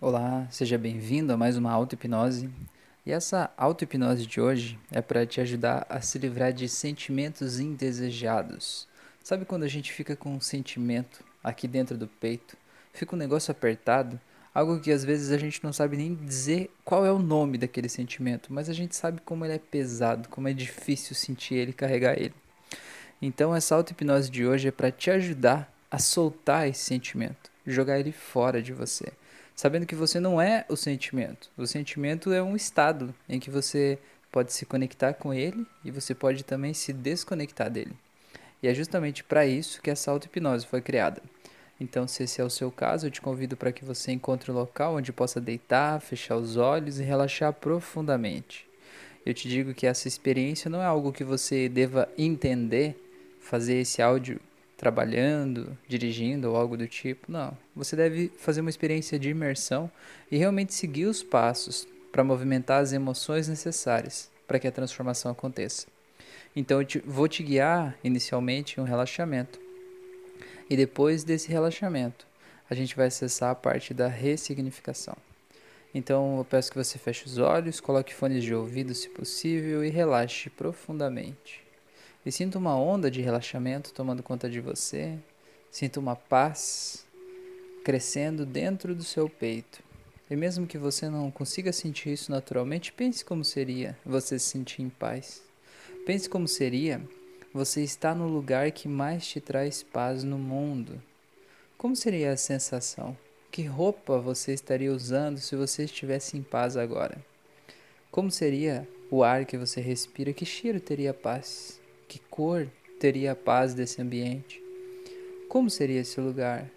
Olá, seja bem-vindo a mais uma auto-hipnose. E essa auto-hipnose de hoje é para te ajudar a se livrar de sentimentos indesejados. Sabe quando a gente fica com um sentimento aqui dentro do peito, fica um negócio apertado, algo que às vezes a gente não sabe nem dizer qual é o nome daquele sentimento, mas a gente sabe como ele é pesado, como é difícil sentir ele, carregar ele. Então essa auto-hipnose de hoje é para te ajudar a soltar esse sentimento, jogar ele fora de você sabendo que você não é o sentimento. O sentimento é um estado em que você pode se conectar com ele e você pode também se desconectar dele. E é justamente para isso que essa auto-hipnose foi criada. Então, se esse é o seu caso, eu te convido para que você encontre um local onde possa deitar, fechar os olhos e relaxar profundamente. Eu te digo que essa experiência não é algo que você deva entender, fazer esse áudio trabalhando, dirigindo ou algo do tipo. Não. Você deve fazer uma experiência de imersão e realmente seguir os passos para movimentar as emoções necessárias para que a transformação aconteça. Então eu te, vou te guiar inicialmente em um relaxamento. E depois desse relaxamento, a gente vai acessar a parte da ressignificação. Então eu peço que você feche os olhos, coloque fones de ouvido se possível e relaxe profundamente. E sinta uma onda de relaxamento tomando conta de você. Sinta uma paz crescendo dentro do seu peito. E mesmo que você não consiga sentir isso naturalmente, pense como seria você se sentir em paz. Pense como seria você estar no lugar que mais te traz paz no mundo. Como seria a sensação? Que roupa você estaria usando se você estivesse em paz agora? Como seria o ar que você respira? Que cheiro teria paz? Que cor teria a paz desse ambiente? Como seria esse lugar?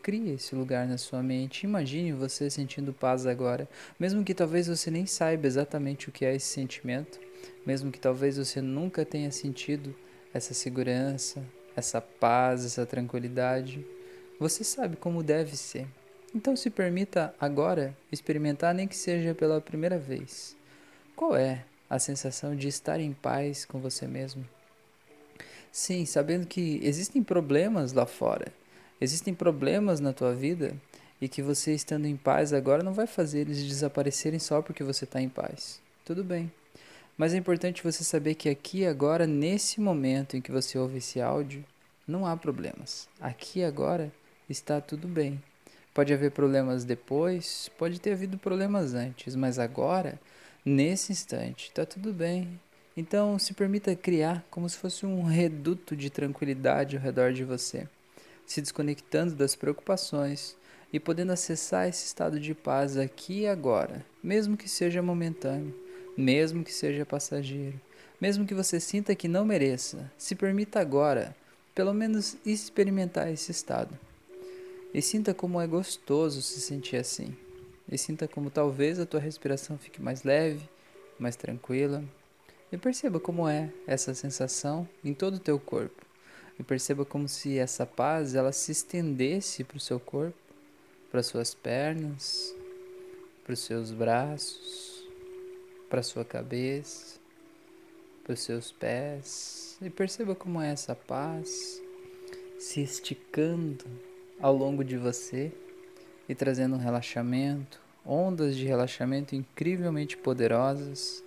Crie esse lugar na sua mente. Imagine você sentindo paz agora, mesmo que talvez você nem saiba exatamente o que é esse sentimento, mesmo que talvez você nunca tenha sentido essa segurança, essa paz, essa tranquilidade. Você sabe como deve ser. Então se permita agora experimentar, nem que seja pela primeira vez. Qual é a sensação de estar em paz com você mesmo? Sim, sabendo que existem problemas lá fora, existem problemas na tua vida e que você estando em paz agora não vai fazer eles desaparecerem só porque você está em paz. Tudo bem. Mas é importante você saber que aqui agora, nesse momento em que você ouve esse áudio, não há problemas. Aqui agora está tudo bem. Pode haver problemas depois, pode ter havido problemas antes, mas agora, nesse instante, está tudo bem. Então, se permita criar como se fosse um reduto de tranquilidade ao redor de você, se desconectando das preocupações e podendo acessar esse estado de paz aqui e agora, mesmo que seja momentâneo, mesmo que seja passageiro, mesmo que você sinta que não mereça, se permita agora, pelo menos experimentar esse estado. E sinta como é gostoso se sentir assim. E sinta como talvez a tua respiração fique mais leve, mais tranquila, e perceba como é essa sensação em todo o teu corpo. E perceba como se essa paz ela se estendesse para o seu corpo, para suas pernas, para os seus braços, para sua cabeça, para os seus pés. E perceba como é essa paz se esticando ao longo de você e trazendo um relaxamento, ondas de relaxamento incrivelmente poderosas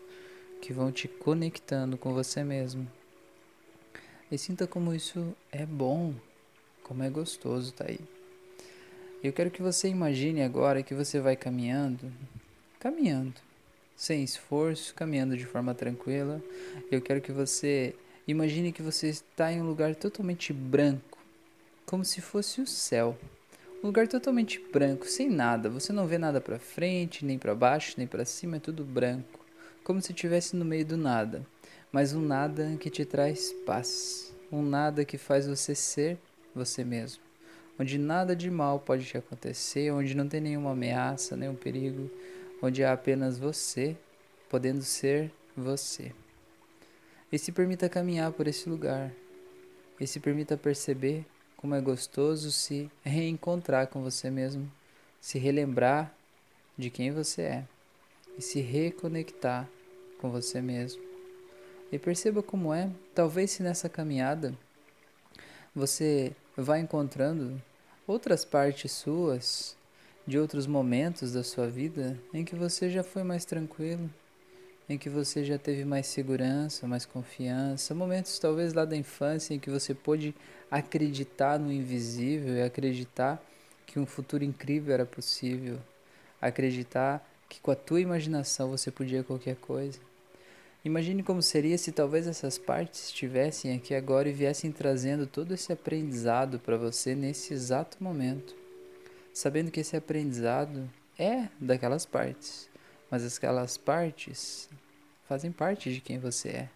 que vão te conectando com você mesmo. E sinta como isso é bom, como é gostoso tá aí. Eu quero que você imagine agora que você vai caminhando, caminhando, sem esforço, caminhando de forma tranquila. Eu quero que você imagine que você está em um lugar totalmente branco, como se fosse o céu. Um lugar totalmente branco, sem nada. Você não vê nada para frente, nem para baixo, nem para cima, é tudo branco como se estivesse no meio do nada, mas um nada que te traz paz, um nada que faz você ser você mesmo, onde nada de mal pode te acontecer, onde não tem nenhuma ameaça, nenhum perigo, onde há apenas você podendo ser você. E se permita caminhar por esse lugar, e se permita perceber como é gostoso se reencontrar com você mesmo, se relembrar de quem você é e se reconectar com você mesmo. E perceba como é, talvez se nessa caminhada você vá encontrando outras partes suas de outros momentos da sua vida em que você já foi mais tranquilo, em que você já teve mais segurança, mais confiança, momentos talvez lá da infância em que você pôde acreditar no invisível e acreditar que um futuro incrível era possível, acreditar que com a tua imaginação você podia qualquer coisa. Imagine como seria se talvez essas partes estivessem aqui agora e viessem trazendo todo esse aprendizado para você nesse exato momento, sabendo que esse aprendizado é daquelas partes mas aquelas partes fazem parte de quem você é.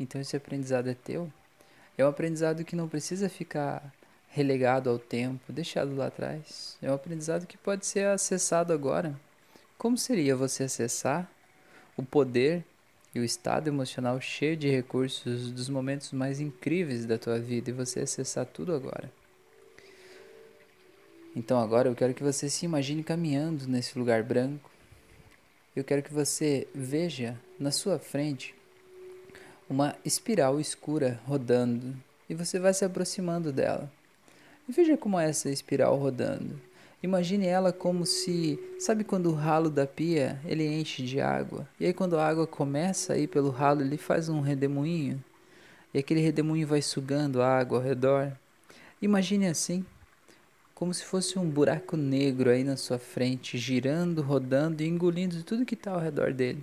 Então esse aprendizado é teu. É um aprendizado que não precisa ficar relegado ao tempo, deixado lá atrás. É um aprendizado que pode ser acessado agora. Como seria você acessar o poder e o estado emocional cheio de recursos dos momentos mais incríveis da tua vida e você acessar tudo agora? Então agora eu quero que você se imagine caminhando nesse lugar branco, eu quero que você veja na sua frente uma espiral escura rodando e você vai se aproximando dela. E veja como é essa espiral rodando. Imagine ela como se, sabe quando o ralo da pia ele enche de água e aí quando a água começa a ir pelo ralo ele faz um redemoinho e aquele redemoinho vai sugando a água ao redor. Imagine assim como se fosse um buraco negro aí na sua frente, girando, rodando e engolindo tudo que está ao redor dele.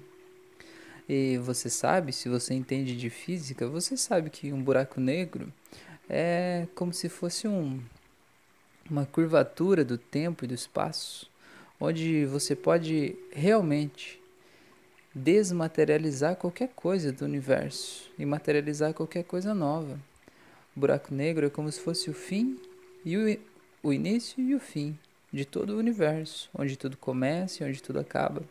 E você sabe, se você entende de física, você sabe que um buraco negro é como se fosse um, uma curvatura do tempo e do espaço, onde você pode realmente desmaterializar qualquer coisa do universo e materializar qualquer coisa nova. O buraco negro é como se fosse o fim e o o início e o fim de todo o universo, onde tudo começa e onde tudo acaba.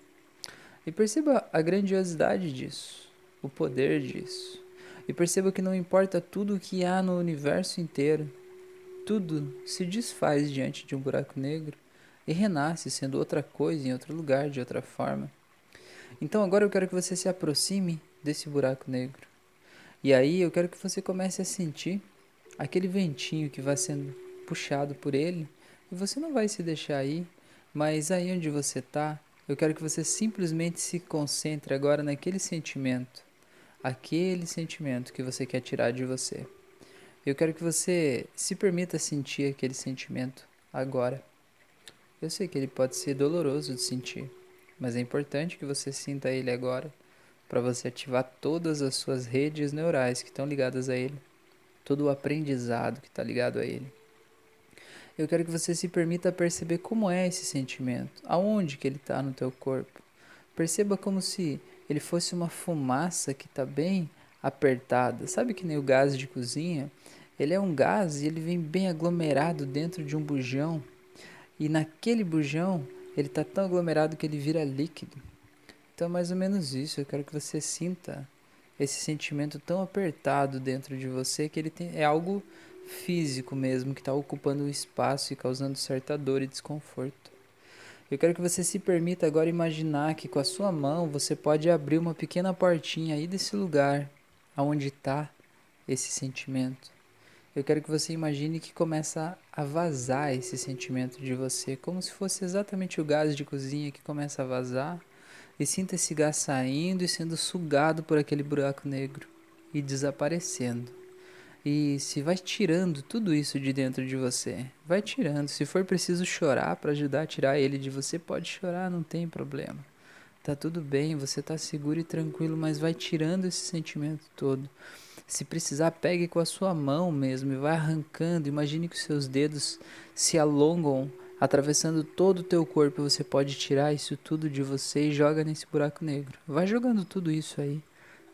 E perceba a grandiosidade disso, o poder disso. E perceba que não importa tudo o que há no universo inteiro, tudo se desfaz diante de um buraco negro e renasce sendo outra coisa em outro lugar, de outra forma. Então agora eu quero que você se aproxime desse buraco negro. E aí eu quero que você comece a sentir aquele ventinho que vai sendo puxado por ele e você não vai se deixar ir, mas aí onde você está, eu quero que você simplesmente se concentre agora naquele sentimento, aquele sentimento que você quer tirar de você. Eu quero que você se permita sentir aquele sentimento agora. Eu sei que ele pode ser doloroso de sentir, mas é importante que você sinta ele agora para você ativar todas as suas redes neurais que estão ligadas a ele, todo o aprendizado que está ligado a ele eu quero que você se permita perceber como é esse sentimento, aonde que ele está no teu corpo. Perceba como se ele fosse uma fumaça que está bem apertada. Sabe que nem o gás de cozinha? Ele é um gás e ele vem bem aglomerado dentro de um bujão. E naquele bujão ele está tão aglomerado que ele vira líquido. Então, mais ou menos isso. Eu quero que você sinta esse sentimento tão apertado dentro de você que ele tem, é algo físico mesmo que está ocupando o espaço e causando certa dor e desconforto. Eu quero que você se permita agora imaginar que com a sua mão você pode abrir uma pequena portinha aí desse lugar aonde está esse sentimento. Eu quero que você imagine que começa a vazar esse sentimento de você, como se fosse exatamente o gás de cozinha que começa a vazar, e sinta esse gás saindo e sendo sugado por aquele buraco negro e desaparecendo. E se vai tirando tudo isso de dentro de você, vai tirando. Se for preciso chorar para ajudar a tirar ele de você, pode chorar, não tem problema. Tá tudo bem, você tá seguro e tranquilo, mas vai tirando esse sentimento todo. Se precisar, pegue com a sua mão mesmo e vai arrancando. Imagine que os seus dedos se alongam, atravessando todo o teu corpo. Você pode tirar isso tudo de você e joga nesse buraco negro. Vai jogando tudo isso aí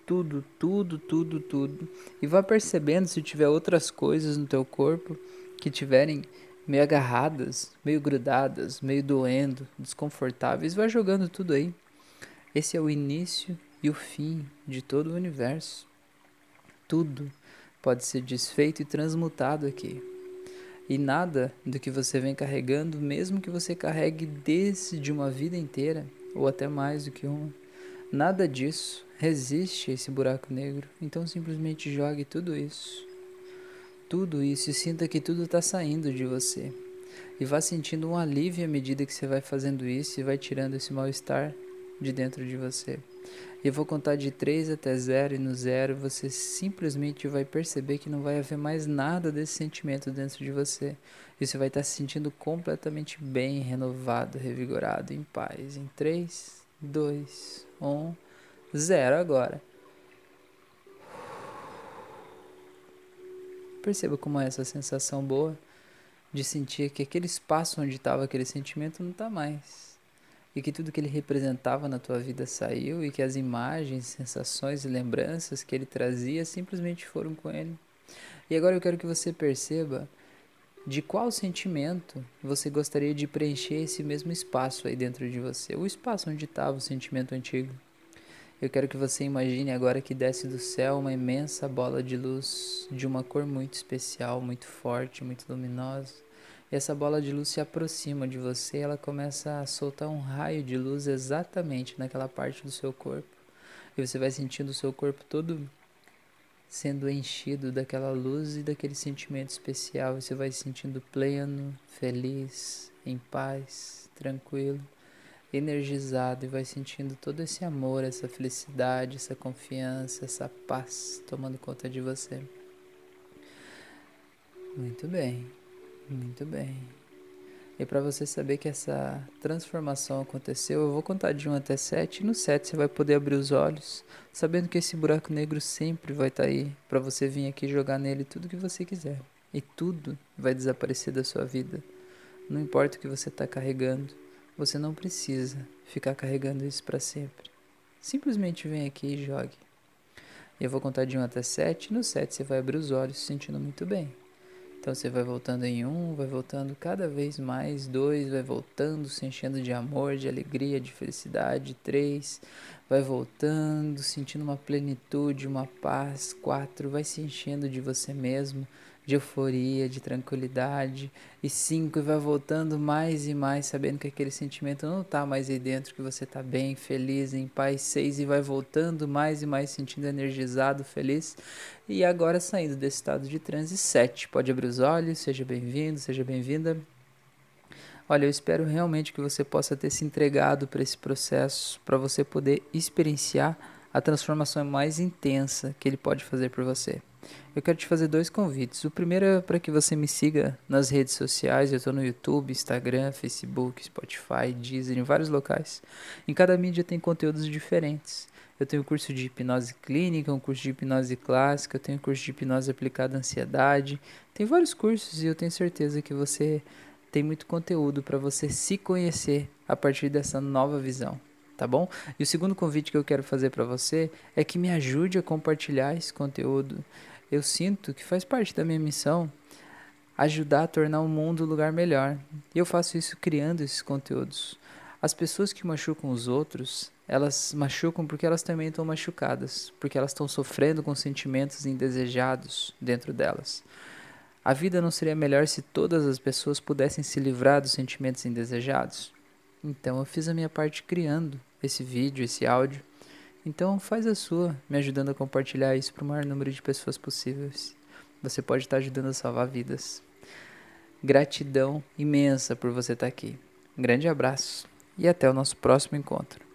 tudo, tudo, tudo, tudo. E vá percebendo se tiver outras coisas no teu corpo que tiverem meio agarradas, meio grudadas, meio doendo, desconfortáveis, vai jogando tudo aí. Esse é o início e o fim de todo o universo. Tudo pode ser desfeito e transmutado aqui. E nada do que você vem carregando, mesmo que você carregue desde uma vida inteira, ou até mais do que uma, nada disso resiste a esse buraco negro. Então simplesmente jogue tudo isso. Tudo isso e sinta que tudo está saindo de você. E vá sentindo um alívio à medida que você vai fazendo isso e vai tirando esse mal-estar de dentro de você. Eu vou contar de 3 até 0 e no 0 você simplesmente vai perceber que não vai haver mais nada desse sentimento dentro de você. E você vai estar se sentindo completamente bem, renovado, revigorado, em paz. Em 3, 2, 1, 0 agora. Perceba como é essa sensação boa de sentir que aquele espaço onde estava aquele sentimento não está mais e que tudo que ele representava na tua vida saiu e que as imagens, sensações e lembranças que ele trazia simplesmente foram com ele. E agora eu quero que você perceba de qual sentimento você gostaria de preencher esse mesmo espaço aí dentro de você, o espaço onde estava o sentimento antigo. Eu quero que você imagine agora que desce do céu uma imensa bola de luz de uma cor muito especial, muito forte, muito luminosa essa bola de luz se aproxima de você, ela começa a soltar um raio de luz exatamente naquela parte do seu corpo. E você vai sentindo o seu corpo todo sendo enchido daquela luz e daquele sentimento especial. Você vai se sentindo pleno, feliz, em paz, tranquilo, energizado e vai sentindo todo esse amor, essa felicidade, essa confiança, essa paz tomando conta de você. Muito bem. Muito bem. E para você saber que essa transformação aconteceu, eu vou contar de 1 até 7. E no 7 você vai poder abrir os olhos, sabendo que esse buraco negro sempre vai estar tá aí para você vir aqui jogar nele tudo que você quiser. E tudo vai desaparecer da sua vida. Não importa o que você está carregando, você não precisa ficar carregando isso para sempre. Simplesmente vem aqui e jogue. Eu vou contar de 1 até 7. E no 7 você vai abrir os olhos, se sentindo muito bem. Então você vai voltando em um, vai voltando cada vez mais, dois, vai voltando, se enchendo de amor, de alegria, de felicidade, três, vai voltando, sentindo uma plenitude, uma paz, quatro, vai se enchendo de você mesmo, de euforia, de tranquilidade. E cinco, e vai voltando mais e mais, sabendo que aquele sentimento não está mais aí dentro, que você está bem, feliz, em paz. Seis, e vai voltando mais e mais, sentindo energizado, feliz. E agora saindo desse estado de transe. Sete, pode abrir os olhos, seja bem-vindo, seja bem-vinda. Olha, eu espero realmente que você possa ter se entregado para esse processo, para você poder experienciar a transformação mais intensa que ele pode fazer por você. Eu quero te fazer dois convites. O primeiro é para que você me siga nas redes sociais. Eu estou no YouTube, Instagram, Facebook, Spotify, Deezer, em vários locais. Em cada mídia tem conteúdos diferentes. Eu tenho curso de hipnose clínica, um curso de hipnose clássica, eu tenho curso de hipnose aplicada à ansiedade. Tem vários cursos e eu tenho certeza que você tem muito conteúdo para você se conhecer a partir dessa nova visão tá bom? E o segundo convite que eu quero fazer para você é que me ajude a compartilhar esse conteúdo. Eu sinto que faz parte da minha missão ajudar a tornar o mundo um lugar melhor. E eu faço isso criando esses conteúdos. As pessoas que machucam os outros, elas machucam porque elas também estão machucadas, porque elas estão sofrendo com sentimentos indesejados dentro delas. A vida não seria melhor se todas as pessoas pudessem se livrar dos sentimentos indesejados? Então eu fiz a minha parte criando esse vídeo, esse áudio. Então faz a sua, me ajudando a compartilhar isso para o maior número de pessoas possíveis. Você pode estar ajudando a salvar vidas. Gratidão imensa por você estar aqui. Um grande abraço e até o nosso próximo encontro.